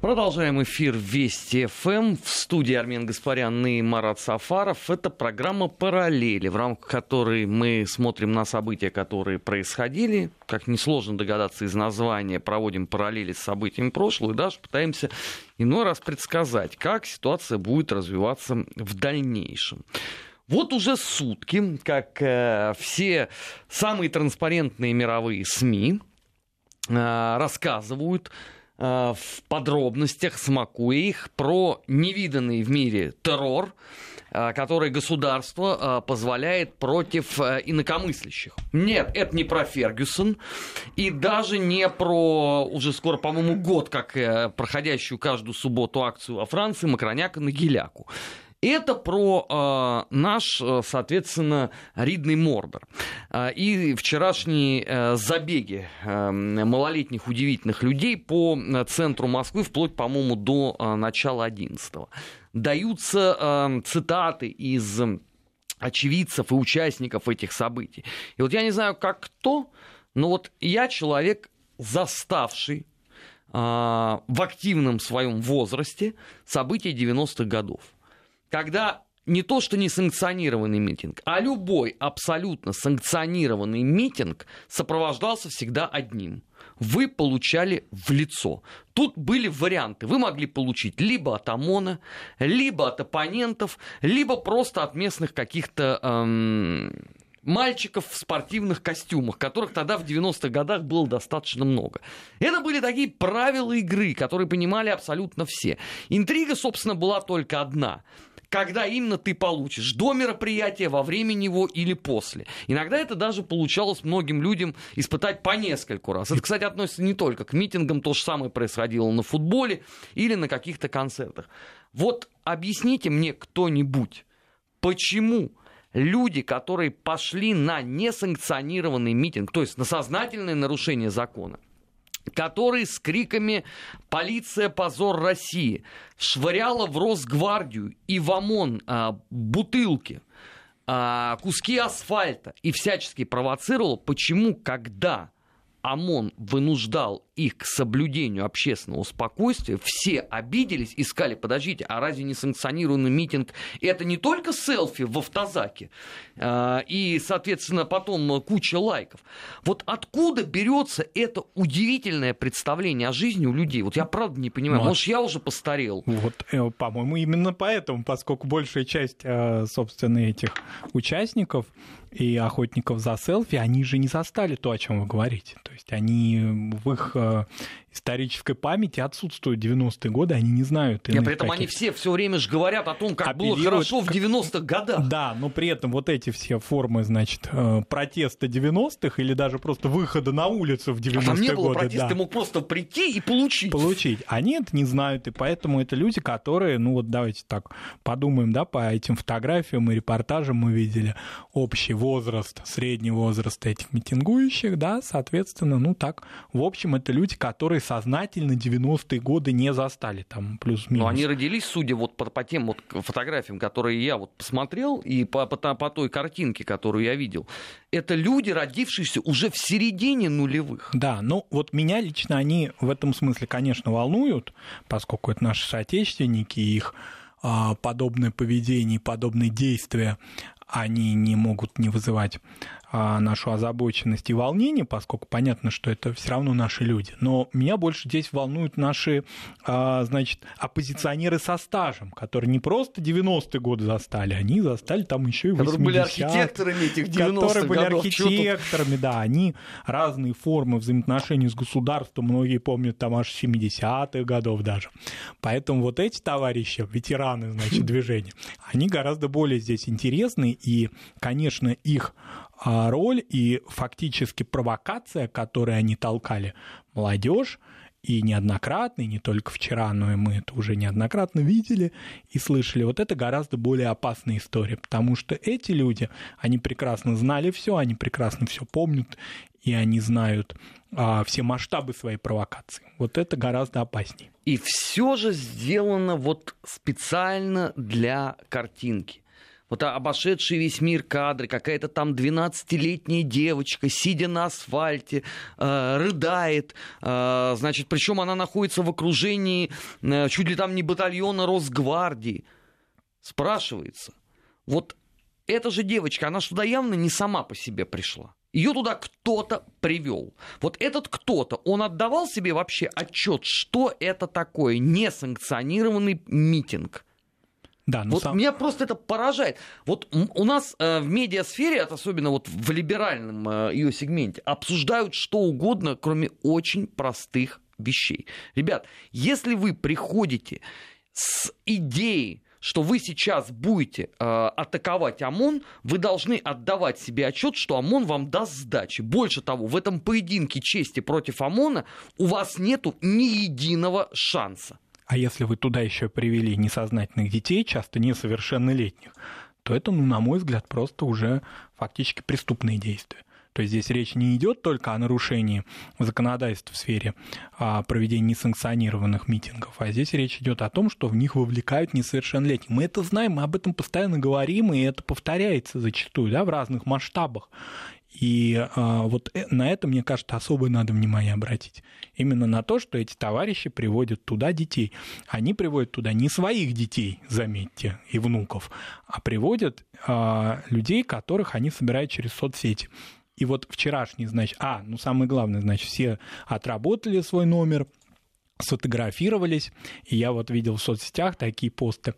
Продолжаем эфир Вести ФМ. В студии Армен Гаспарян и Марат Сафаров. Это программа «Параллели», в рамках которой мы смотрим на события, которые происходили. Как несложно догадаться из названия, проводим параллели с событиями прошлого и даже пытаемся иной раз предсказать, как ситуация будет развиваться в дальнейшем. Вот уже сутки, как э, все самые транспарентные мировые СМИ э, рассказывают в подробностях, смакуя их, про невиданный в мире террор, э, который государство э, позволяет против инакомыслящих. Нет, это не про Фергюсон, и даже не про уже скоро, по-моему, год, как проходящую каждую субботу акцию во Франции Макроняка на Геляку. Это про э, наш, соответственно, Ридный Мордор. Э, и вчерашние э, забеги э, малолетних удивительных людей по центру Москвы, вплоть, по-моему, до э, начала 11-го. Даются э, цитаты из очевидцев и участников этих событий. И вот я не знаю, как кто, но вот я человек, заставший э, в активном своем возрасте события 90-х годов когда не то, что не санкционированный митинг, а любой абсолютно санкционированный митинг сопровождался всегда одним. Вы получали в лицо. Тут были варианты. Вы могли получить либо от ОМОНа, либо от оппонентов, либо просто от местных каких-то эм, мальчиков в спортивных костюмах, которых тогда в 90-х годах было достаточно много. Это были такие правила игры, которые понимали абсолютно все. Интрига, собственно, была только одна – когда именно ты получишь, до мероприятия, во время него или после. Иногда это даже получалось многим людям испытать по нескольку раз. Это, кстати, относится не только к митингам, то же самое происходило на футболе или на каких-то концертах. Вот объясните мне кто-нибудь, почему люди, которые пошли на несанкционированный митинг, то есть на сознательное нарушение закона, который с криками «Полиция, позор России!» швыряла в Росгвардию и в ОМОН а, бутылки, а, куски асфальта и всячески провоцировала, почему, когда ОМОН вынуждал их к соблюдению общественного спокойствия, все обиделись и сказали, подождите, а разве не санкционированный митинг это не только селфи в автозаке э, и, соответственно, потом куча лайков. Вот откуда берется это удивительное представление о жизни у людей? Вот я правда не понимаю, ну, может, я уже постарел? Вот, э, по-моему, именно поэтому, поскольку большая часть, э, собственно, этих участников и охотников за селфи, они же не застали то, о чем вы говорите. То есть они в их э, исторической памяти отсутствуют 90-е годы, они не знают. Нет, при этом каких... они все все время же говорят о том, как было хорошо в 90-х годах. Да, но при этом вот эти все формы, значит, э, протеста 90-х или даже просто выхода на улицу в 90-е годы. А там не было годы, протеста, да. ты мог просто прийти и получить. Получить. Они это не знают, и поэтому это люди, которые, ну вот давайте так подумаем, да, по этим фотографиям и репортажам мы видели общий возраст, средний возраст этих митингующих, да, соответственно, ну так, в общем, это люди, которые сознательно 90-е годы не застали, там плюс-минус. Но они родились, судя вот по, по тем вот фотографиям, которые я вот посмотрел, и по, по, по той картинке, которую я видел, это люди, родившиеся уже в середине нулевых. Да, ну вот меня лично они в этом смысле, конечно, волнуют, поскольку это наши соотечественники, их а, подобное поведение, подобные действия, они не могут не вызывать нашу озабоченность и волнение, поскольку понятно, что это все равно наши люди. Но меня больше здесь волнуют наши, а, значит, оппозиционеры со стажем, которые не просто 90-е годы застали, они застали там еще и 80 Которые были архитекторами этих 90-х Которые были годов. архитекторами, да, они разные формы взаимоотношений с государством, многие помнят там аж 70-х годов даже. Поэтому вот эти товарищи, ветераны, значит, движения, они гораздо более здесь интересны, и, конечно, их а, роль и фактически провокация, которой они толкали молодежь, и неоднократно, и не только вчера, но и мы это уже неоднократно видели и слышали. Вот это гораздо более опасная история, потому что эти люди, они прекрасно знали все, они прекрасно все помнят, и они знают а, все масштабы своей провокации. Вот это гораздо опаснее. И все же сделано вот специально для картинки. Вот обошедшие весь мир кадры, какая-то там 12-летняя девочка, сидя на асфальте, э, рыдает, э, значит, причем она находится в окружении э, чуть ли там не батальона Росгвардии. Спрашивается, вот эта же девочка, она сюда явно не сама по себе пришла. Ее туда кто-то привел. Вот этот кто-то, он отдавал себе вообще отчет, что это такое несанкционированный митинг. Да, ну вот сам... меня просто это поражает. Вот у нас э, в медиасфере, особенно вот в либеральном э, ее сегменте, обсуждают что угодно, кроме очень простых вещей. Ребят, если вы приходите с идеей, что вы сейчас будете э, атаковать ОМОН, вы должны отдавать себе отчет, что ОМОН вам даст сдачи. Больше того, в этом поединке чести против ОМОНа у вас нету ни единого шанса. А если вы туда еще привели несознательных детей, часто несовершеннолетних, то это, ну, на мой взгляд, просто уже фактически преступные действия. То есть здесь речь не идет только о нарушении законодательства в сфере а, проведения несанкционированных митингов, а здесь речь идет о том, что в них вовлекают несовершеннолетних. Мы это знаем, мы об этом постоянно говорим, и это повторяется зачастую да, в разных масштабах. И а, вот э, на это, мне кажется, особое надо внимание обратить. Именно на то, что эти товарищи приводят туда детей. Они приводят туда не своих детей, заметьте, и внуков, а приводят а, людей, которых они собирают через соцсети. И вот вчерашний, значит, а, ну самое главное, значит, все отработали свой номер, сфотографировались, и я вот видел в соцсетях такие посты.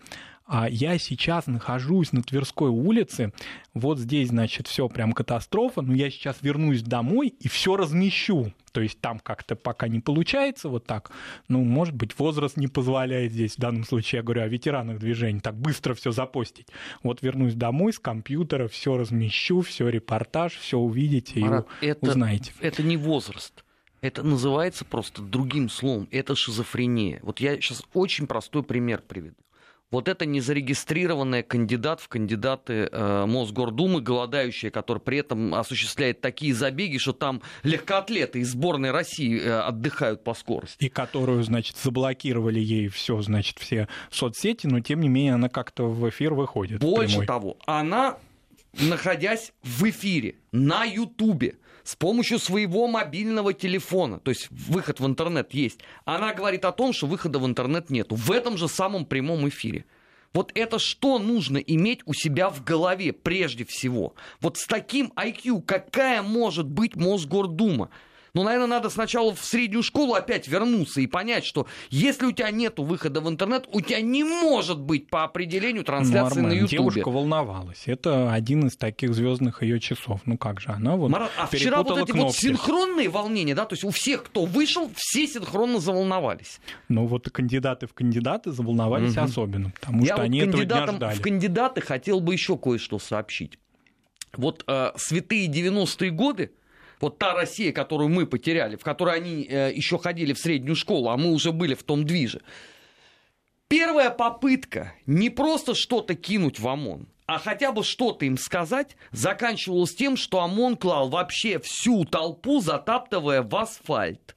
А я сейчас нахожусь на Тверской улице, вот здесь, значит, все прям катастрофа, но я сейчас вернусь домой и все размещу. То есть там как-то пока не получается вот так. Ну, может быть, возраст не позволяет здесь, в данном случае я говорю о ветеранах движения, так быстро все запостить. Вот вернусь домой с компьютера, все размещу, все репортаж, все увидите Марат, и это, узнаете. Это не возраст. Это называется просто другим словом. Это шизофрения. Вот я сейчас очень простой пример приведу вот это незарегистрированный кандидат в кандидаты э, Мосгордумы, голодающая, который при этом осуществляет такие забеги, что там легкоатлеты из сборной России э, отдыхают по скорости. И которую, значит, заблокировали ей все, значит, все соцсети, но тем не менее она как-то в эфир выходит. Больше прямой. того, она, находясь в эфире на Ютубе, с помощью своего мобильного телефона, то есть выход в интернет есть, она говорит о том, что выхода в интернет нету. В этом же самом прямом эфире. Вот это что нужно иметь у себя в голове прежде всего? Вот с таким IQ какая может быть Мосгордума? Но, ну, наверное, надо сначала в среднюю школу опять вернуться и понять, что если у тебя нет выхода в интернет, у тебя не может быть по определению трансляции ну, на Ютубе. Девушка волновалась. Это один из таких звездных ее часов. Ну как же, она вот Марат, А вчера вот эти кнопки. вот синхронные волнения, да, то есть у всех, кто вышел, все синхронно заволновались. Ну вот кандидаты в кандидаты заволновались угу. особенно, потому Я что вот они этого дня ждали. в кандидаты хотел бы еще кое-что сообщить. Вот э, святые 90-е годы, вот та Россия, которую мы потеряли, в которой они э, еще ходили в среднюю школу, а мы уже были в том движе. Первая попытка не просто что-то кинуть в ОМОН, а хотя бы что-то им сказать, заканчивалась тем, что ОМОН клал вообще всю толпу, затаптывая в асфальт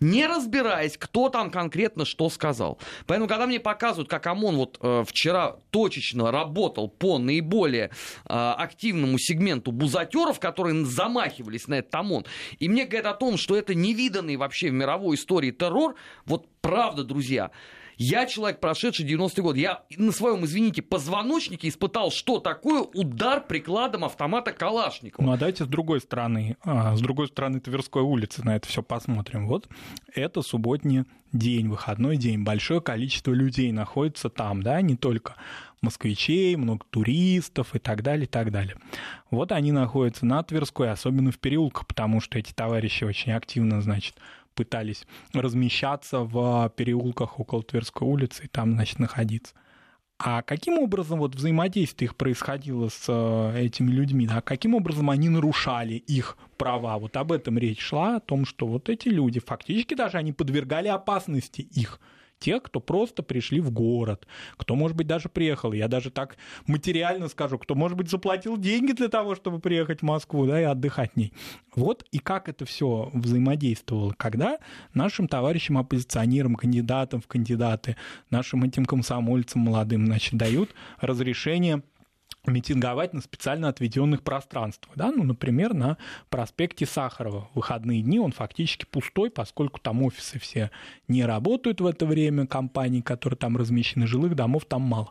не разбираясь, кто там конкретно что сказал. Поэтому, когда мне показывают, как ОМОН вот э, вчера точечно работал по наиболее э, активному сегменту бузатеров, которые замахивались на этот ОМОН, и мне говорят о том, что это невиданный вообще в мировой истории террор, вот правда, друзья, я человек, прошедший 90-й год. Я на своем, извините, позвоночнике испытал, что такое удар прикладом автомата Калашникова. Ну а давайте с другой стороны, а, с другой стороны Тверской улицы на это все посмотрим. Вот это субботний день, выходной день. Большое количество людей находится там, да, не только москвичей, много туристов и так далее, и так далее. Вот они находятся на Тверской, особенно в переулках, потому что эти товарищи очень активно, значит, пытались размещаться в переулках около Тверской улицы и там, значит, находиться. А каким образом вот взаимодействие их происходило с э, этими людьми? Да? Каким образом они нарушали их права? Вот об этом речь шла, о том, что вот эти люди, фактически даже они подвергали опасности их тех, кто просто пришли в город, кто, может быть, даже приехал. Я даже так материально скажу, кто, может быть, заплатил деньги для того, чтобы приехать в Москву, да, и отдыхать в ней. Вот и как это все взаимодействовало, когда нашим товарищам оппозиционерам, кандидатам в кандидаты, нашим этим комсомольцам молодым, значит, дают разрешение митинговать на специально отведенных пространствах. Да? Ну, например, на проспекте Сахарова. В выходные дни он фактически пустой, поскольку там офисы все не работают в это время, компании, которые там размещены, жилых домов там мало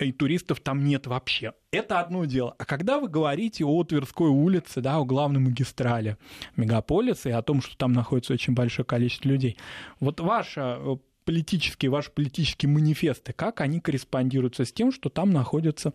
и туристов там нет вообще. Это одно дело. А когда вы говорите о Тверской улице, да, о главной магистрали мегаполиса и о том, что там находится очень большое количество людей, вот ваша э, политические, ваши политические манифесты, как они корреспондируются с тем, что там находятся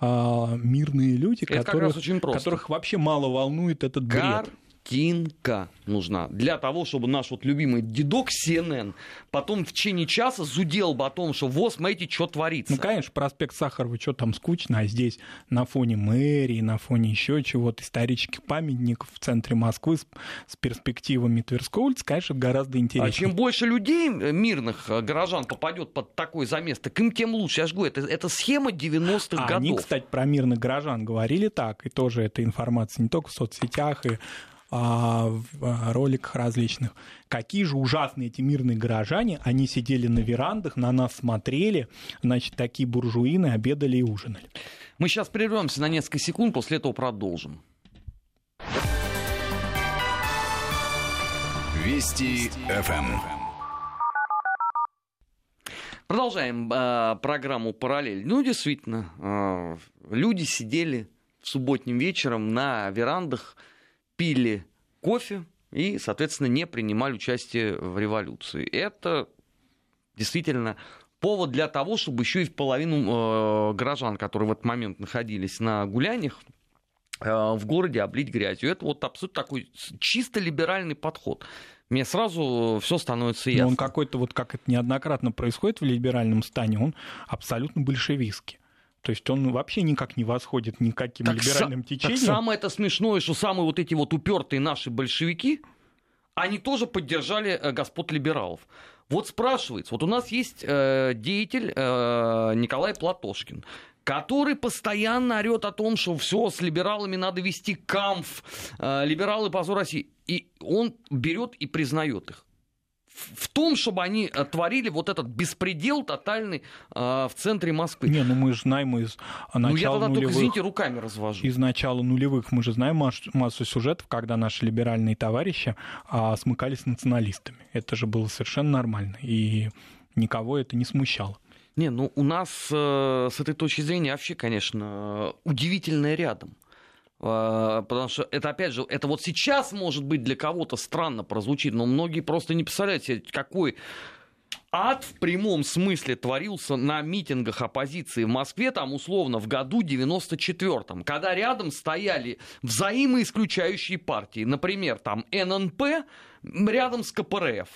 а, мирные люди, которых, которых вообще мало волнует этот бред картинка нужна для того, чтобы наш вот любимый дедок CNN потом в течение часа зудел бы о том, что вот, смотрите, что творится. Ну, конечно, проспект Сахарова, что там скучно, а здесь на фоне мэрии, на фоне еще чего-то, исторических памятников в центре Москвы с, с перспективами Тверской улицы, конечно, гораздо интереснее. А чем больше людей, э, мирных э, горожан, попадет под такой замес, так им тем лучше. Я же говорю, это, это схема 90-х а годов. Они, кстати, про мирных горожан говорили так, и тоже эта информация не только в соцсетях и а, в а, роликах различных. Какие же ужасные эти мирные горожане. Они сидели на верандах, на нас смотрели. Значит, такие буржуины обедали и ужинали. Мы сейчас прервемся на несколько секунд, после этого продолжим. Вести ФМ. Продолжаем э, программу «Параллель». Ну, действительно, э, люди сидели в субботним вечером на верандах, пили кофе и, соответственно, не принимали участие в революции. Это действительно повод для того, чтобы еще и половину э, горожан, которые в этот момент находились на гуляниях, э, в городе облить грязью. Это вот абсолютно такой чисто либеральный подход. Мне сразу все становится ясно. Но он какой-то, вот как это неоднократно происходит в либеральном стане, он абсолютно большевистский. То есть он вообще никак не восходит никаким так либеральным са- течениям. Так самое это смешное, что самые вот эти вот упертые наши большевики, они тоже поддержали э, господ либералов. Вот спрашивается, вот у нас есть э, деятель э, Николай Платошкин, который постоянно орет о том, что все, с либералами надо вести камф, э, либералы позор России. И он берет и признает их в том, чтобы они э, творили вот этот беспредел тотальный э, в центре Москвы. Не, ну мы же знаем из начала Ну я тогда нулевых, только, извините, руками развожу. Из начала нулевых мы же знаем массу, массу сюжетов, когда наши либеральные товарищи а, смыкались с националистами. Это же было совершенно нормально, и никого это не смущало. Не, ну у нас э, с этой точки зрения вообще, конечно, удивительное рядом. А, потому что это, опять же, это вот сейчас, может быть, для кого-то странно прозвучит, но многие просто не представляют себе, какой ад в прямом смысле творился на митингах оппозиции в Москве, там условно в году 94-м, когда рядом стояли взаимоисключающие партии, например, там ННП рядом с КПРФ.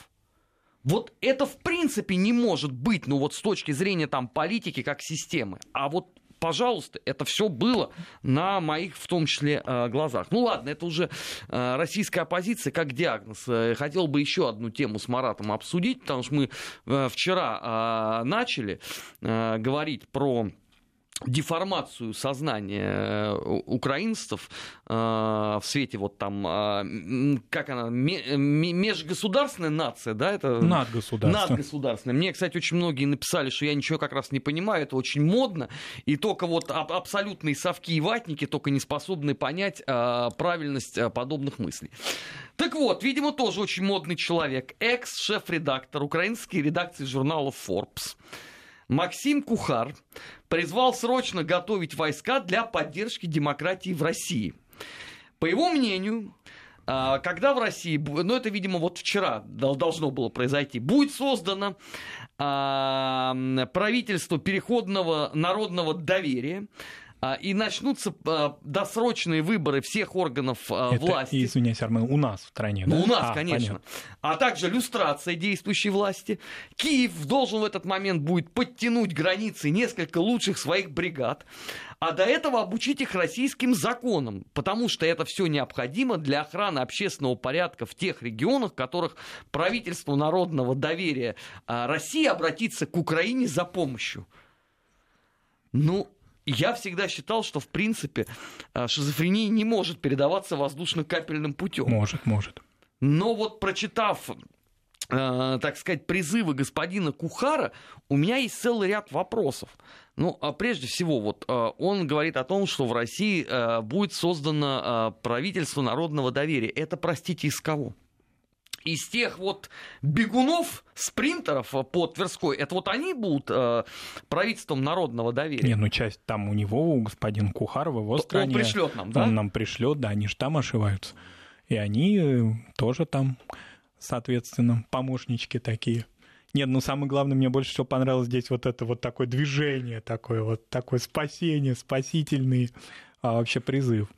Вот это в принципе не может быть, ну вот с точки зрения там политики как системы. А вот пожалуйста, это все было на моих, в том числе, э, глазах. Ну ладно, это уже э, российская оппозиция как диагноз. Э, хотел бы еще одну тему с Маратом обсудить, потому что мы вчера начали говорить про деформацию сознания украинцев э, в свете вот там, э, как она, межгосударственная нация, да, это? Надгосударственная. Надгосударственная. Мне, кстати, очень многие написали, что я ничего как раз не понимаю, это очень модно, и только вот аб- абсолютные совки и ватники только не способны понять э, правильность подобных мыслей. Так вот, видимо, тоже очень модный человек, экс-шеф-редактор украинской редакции журнала Forbes. Максим Кухар призвал срочно готовить войска для поддержки демократии в России. По его мнению, а, когда в России, ну это, видимо, вот вчера должно было произойти, будет создано а, правительство переходного народного доверия, и начнутся а, досрочные выборы всех органов а, Это, власти. Извиняюсь, Армен, у нас в стране, ну, да? у нас, а, конечно. Понятно. А также люстрация действующей власти. Киев должен в этот момент будет подтянуть границы несколько лучших своих бригад, а до этого обучить их российским законам, потому что это все необходимо для охраны общественного порядка в тех регионах, в которых правительство народного доверия России обратится к Украине за помощью. Ну, я всегда считал, что в принципе а, шизофрения не может передаваться воздушно-капельным путем. Может, может. Но вот прочитав э, так сказать, призывы господина Кухара, у меня есть целый ряд вопросов. Ну, а прежде всего, вот э, он говорит о том, что в России э, будет создано э, правительство народного доверия. Это, простите, из кого? Из тех вот бегунов, спринтеров по Тверской, это вот они будут э, правительством народного доверия? Не, ну часть там у него, у господина Кухарова, его То стране. Он пришлет нам, да? Он нам пришлет, да, они же там ошиваются. И они тоже там соответственно, помощнички такие. Нет, ну самое главное, мне больше всего понравилось здесь вот это вот такое движение, такое вот такое спасение, спасительный а, вообще призыв.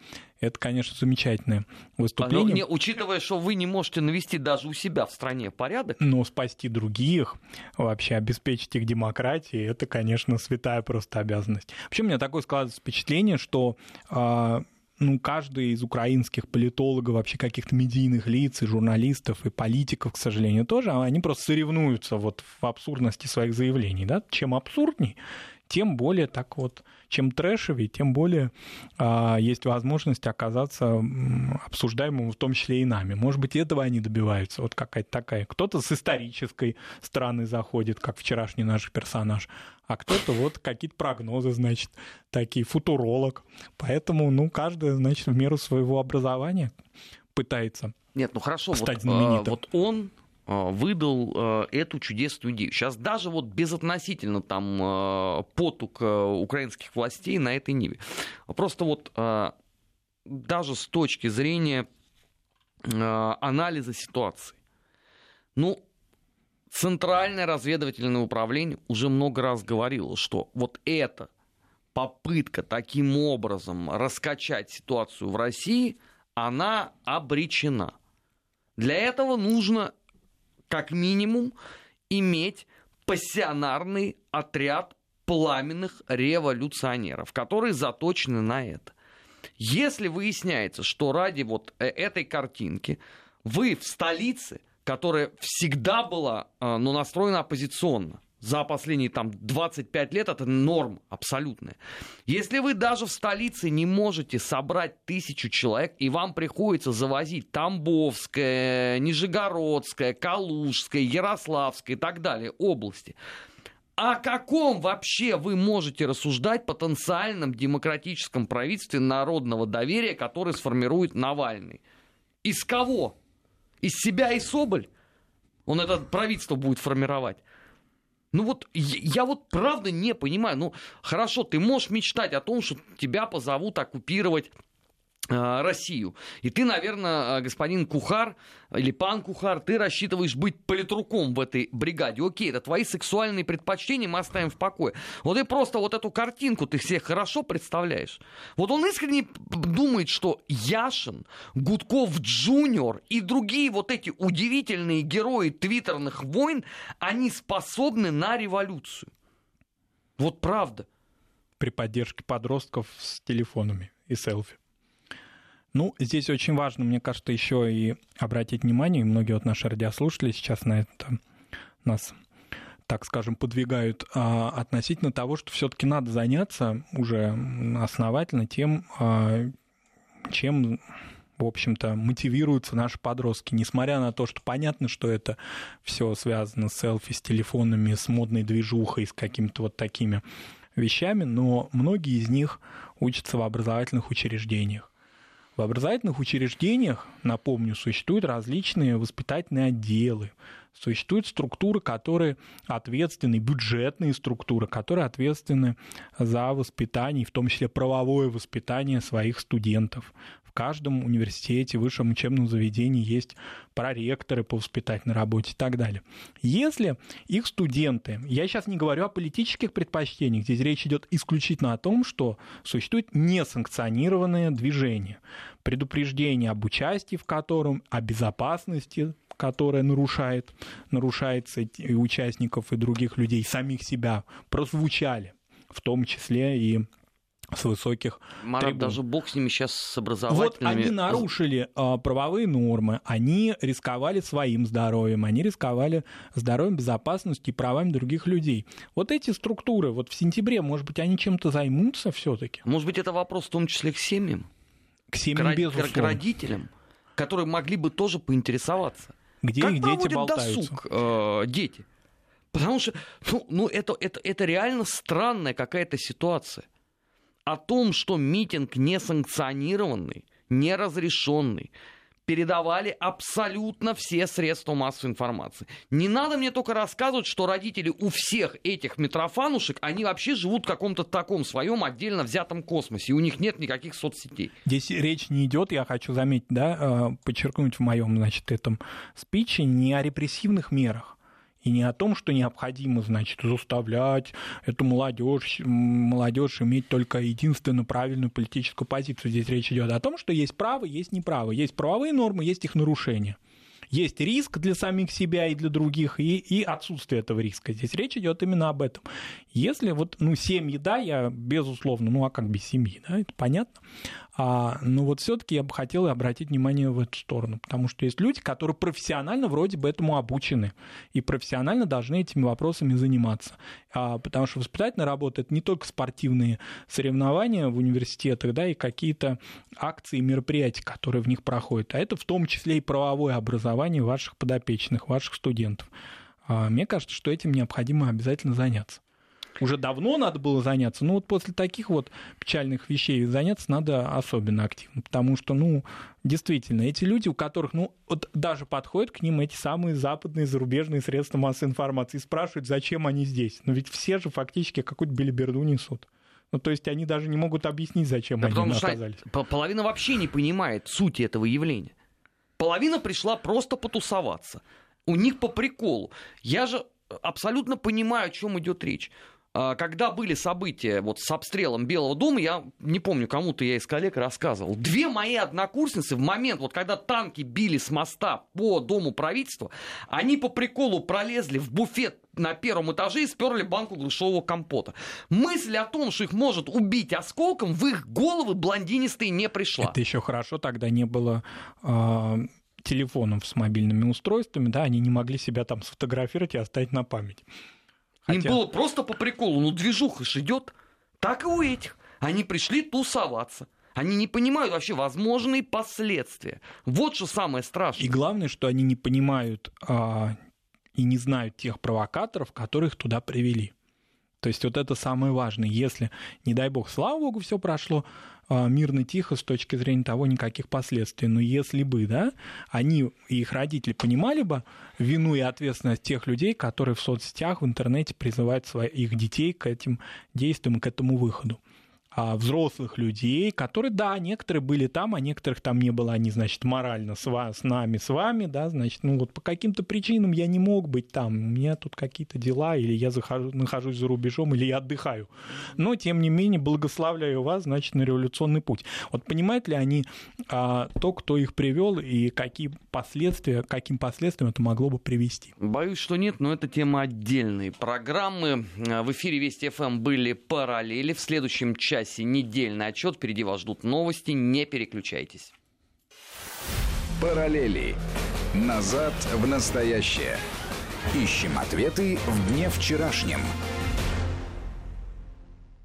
Это, конечно, замечательное выступление. Но, не, учитывая, что вы не можете навести даже у себя в стране порядок. Но спасти других, вообще обеспечить их демократией, это, конечно, святая просто обязанность. Вообще у меня такое складывается впечатление, что а, ну, каждый из украинских политологов, вообще каких-то медийных лиц, и журналистов, и политиков, к сожалению, тоже, они просто соревнуются вот в абсурдности своих заявлений, да, чем абсурдней, тем более так вот, чем трэшевее, тем более а, есть возможность оказаться обсуждаемым, в том числе и нами. Может быть, этого они добиваются, вот какая-то такая. Кто-то с исторической стороны заходит, как вчерашний наш персонаж, а кто-то вот какие-то прогнозы, значит, такие, футуролог. Поэтому, ну, каждый, значит, в меру своего образования пытается Нет, ну хорошо, стать вот, знаменитым. вот он выдал э, эту чудесную идею. Сейчас даже вот безотносительно там э, потуг украинских властей на этой ниве. Просто вот даже с точки зрения анализа ситуации. Ну, Центральное разведывательное управление уже много раз говорило, что вот эта попытка таким образом раскачать ситуацию в России, она обречена. Для этого нужно как минимум иметь пассионарный отряд пламенных революционеров, которые заточены на это. Если выясняется, что ради вот э, этой картинки вы в столице, которая всегда была э, ну, настроена оппозиционно, за последние там 25 лет это норм абсолютная. Если вы даже в столице не можете собрать тысячу человек, и вам приходится завозить Тамбовская, Нижегородская, Калужская, Ярославская и так далее области, о каком вообще вы можете рассуждать потенциальном демократическом правительстве народного доверия, который сформирует Навальный? Из кого? Из себя и Соболь? Он это правительство будет формировать. Ну вот я вот правда не понимаю. Ну хорошо, ты можешь мечтать о том, что тебя позовут оккупировать Россию. И ты, наверное, э, господин Кухар или пан Кухар, ты рассчитываешь быть политруком в этой бригаде. Окей, это твои сексуальные предпочтения мы оставим в покое. Вот и просто вот эту картинку ты всех хорошо представляешь. Вот он искренне думает, что Яшин, Гудков Джуниор и другие вот эти удивительные герои твиттерных войн, они способны на революцию. Вот правда. При поддержке подростков с телефонами и селфи. Ну, здесь очень важно, мне кажется, еще и обратить внимание, и многие вот наши радиослушатели сейчас на это нас так скажем, подвигают а, относительно того, что все-таки надо заняться уже основательно тем, а, чем, в общем-то, мотивируются наши подростки, несмотря на то, что понятно, что это все связано с селфи, с телефонами, с модной движухой, с какими-то вот такими вещами, но многие из них учатся в образовательных учреждениях. В образовательных учреждениях, напомню, существуют различные воспитательные отделы, существуют структуры, которые ответственны, бюджетные структуры, которые ответственны за воспитание, в том числе правовое воспитание своих студентов в каждом университете, высшем учебном заведении есть проректоры по воспитательной работе и так далее. Если их студенты, я сейчас не говорю о политических предпочтениях, здесь речь идет исключительно о том, что существует несанкционированное движение, предупреждение об участии в котором, о безопасности, которая нарушает, нарушается и участников, и других людей, самих себя, прозвучали, в том числе и с высоких Марат, трибун. даже бог с ними сейчас с образовательными... Вот они нарушили э, правовые нормы, они рисковали своим здоровьем, они рисковали здоровьем, безопасностью и правами других людей. Вот эти структуры, вот в сентябре, может быть, они чем-то займутся все таки Может быть, это вопрос в том числе к семьям? К семьям, к, безусловно. К родителям, которые могли бы тоже поинтересоваться. где как их дети болтаются. досуг э, дети? Потому что, ну, ну это, это, это реально странная какая-то ситуация. О том, что митинг несанкционированный, неразрешенный, передавали абсолютно все средства массовой информации. Не надо мне только рассказывать, что родители у всех этих митрофанушек, они вообще живут в каком-то таком своем отдельно взятом космосе, и у них нет никаких соцсетей. Здесь речь не идет, я хочу заметить, да, э, подчеркнуть в моем, значит, этом спиче не о репрессивных мерах и не о том, что необходимо, значит, заставлять эту молодежь, молодежь иметь только единственную правильную политическую позицию. Здесь речь идет о том, что есть право, есть неправо, есть правовые нормы, есть их нарушения. Есть риск для самих себя и для других, и, и отсутствие этого риска. Здесь речь идет именно об этом. Если вот, ну, семьи, да, я, безусловно, ну, а как без семьи, да, это понятно. А, но вот все-таки я бы хотел обратить внимание в эту сторону, потому что есть люди, которые профессионально вроде бы этому обучены и профессионально должны этими вопросами заниматься. А, потому что воспитательная работа это не только спортивные соревнования в университетах, да, и какие-то акции, мероприятия, которые в них проходят, а это в том числе и правовое образование ваших подопечных, ваших студентов. А, мне кажется, что этим необходимо обязательно заняться уже давно надо было заняться, но вот после таких вот печальных вещей заняться надо особенно активно, потому что, ну, действительно, эти люди, у которых, ну, вот даже подходят к ним эти самые западные зарубежные средства массовой информации и спрашивают, зачем они здесь. Но ведь все же фактически какую-то белиберду несут. Ну, то есть они даже не могут объяснить, зачем да они потому оказались. Что половина вообще не понимает сути этого явления. Половина пришла просто потусоваться. У них по приколу. Я же абсолютно понимаю, о чем идет речь. А, когда были события вот с обстрелом Белого дома, я не помню, кому-то я из коллег рассказывал, две мои однокурсницы в момент, вот когда танки били с моста по дому правительства, они по приколу пролезли в буфет на первом этаже и сперли банку глушевого компота. Мысль о том, что их может убить осколком, в их головы блондинистые не пришла. Это еще хорошо, тогда не было э, телефонов с мобильными устройствами, да, они не могли себя там сфотографировать и оставить на память. Хотя... Им было просто по приколу, ну движуха ж идет. Так и у этих. Они пришли тусоваться. Они не понимают вообще возможные последствия. Вот что самое страшное. И главное, что они не понимают а, и не знают тех провокаторов, которых туда привели. То есть вот это самое важное. Если, не дай бог, слава богу, все прошло мирно, тихо с точки зрения того никаких последствий. Но если бы, да, они и их родители понимали бы вину и ответственность тех людей, которые в соцсетях, в интернете призывают своих детей к этим действиям, к этому выходу. А, взрослых людей, которые, да, некоторые были там, а некоторых там не было, они, значит, морально с, вас, с нами, с вами, да, значит, ну вот по каким-то причинам я не мог быть там, у меня тут какие-то дела, или я захожу, нахожусь за рубежом, или я отдыхаю. Но, тем не менее, благословляю вас, значит, на революционный путь. Вот понимают ли они а, то, кто их привел, и какие последствия, каким последствиям это могло бы привести? Боюсь, что нет, но это тема отдельной программы. В эфире Вести ФМ были параллели. В следующем часе часе недельный отчет. Впереди вас ждут новости. Не переключайтесь. Параллели. Назад в настоящее. Ищем ответы в дне вчерашнем.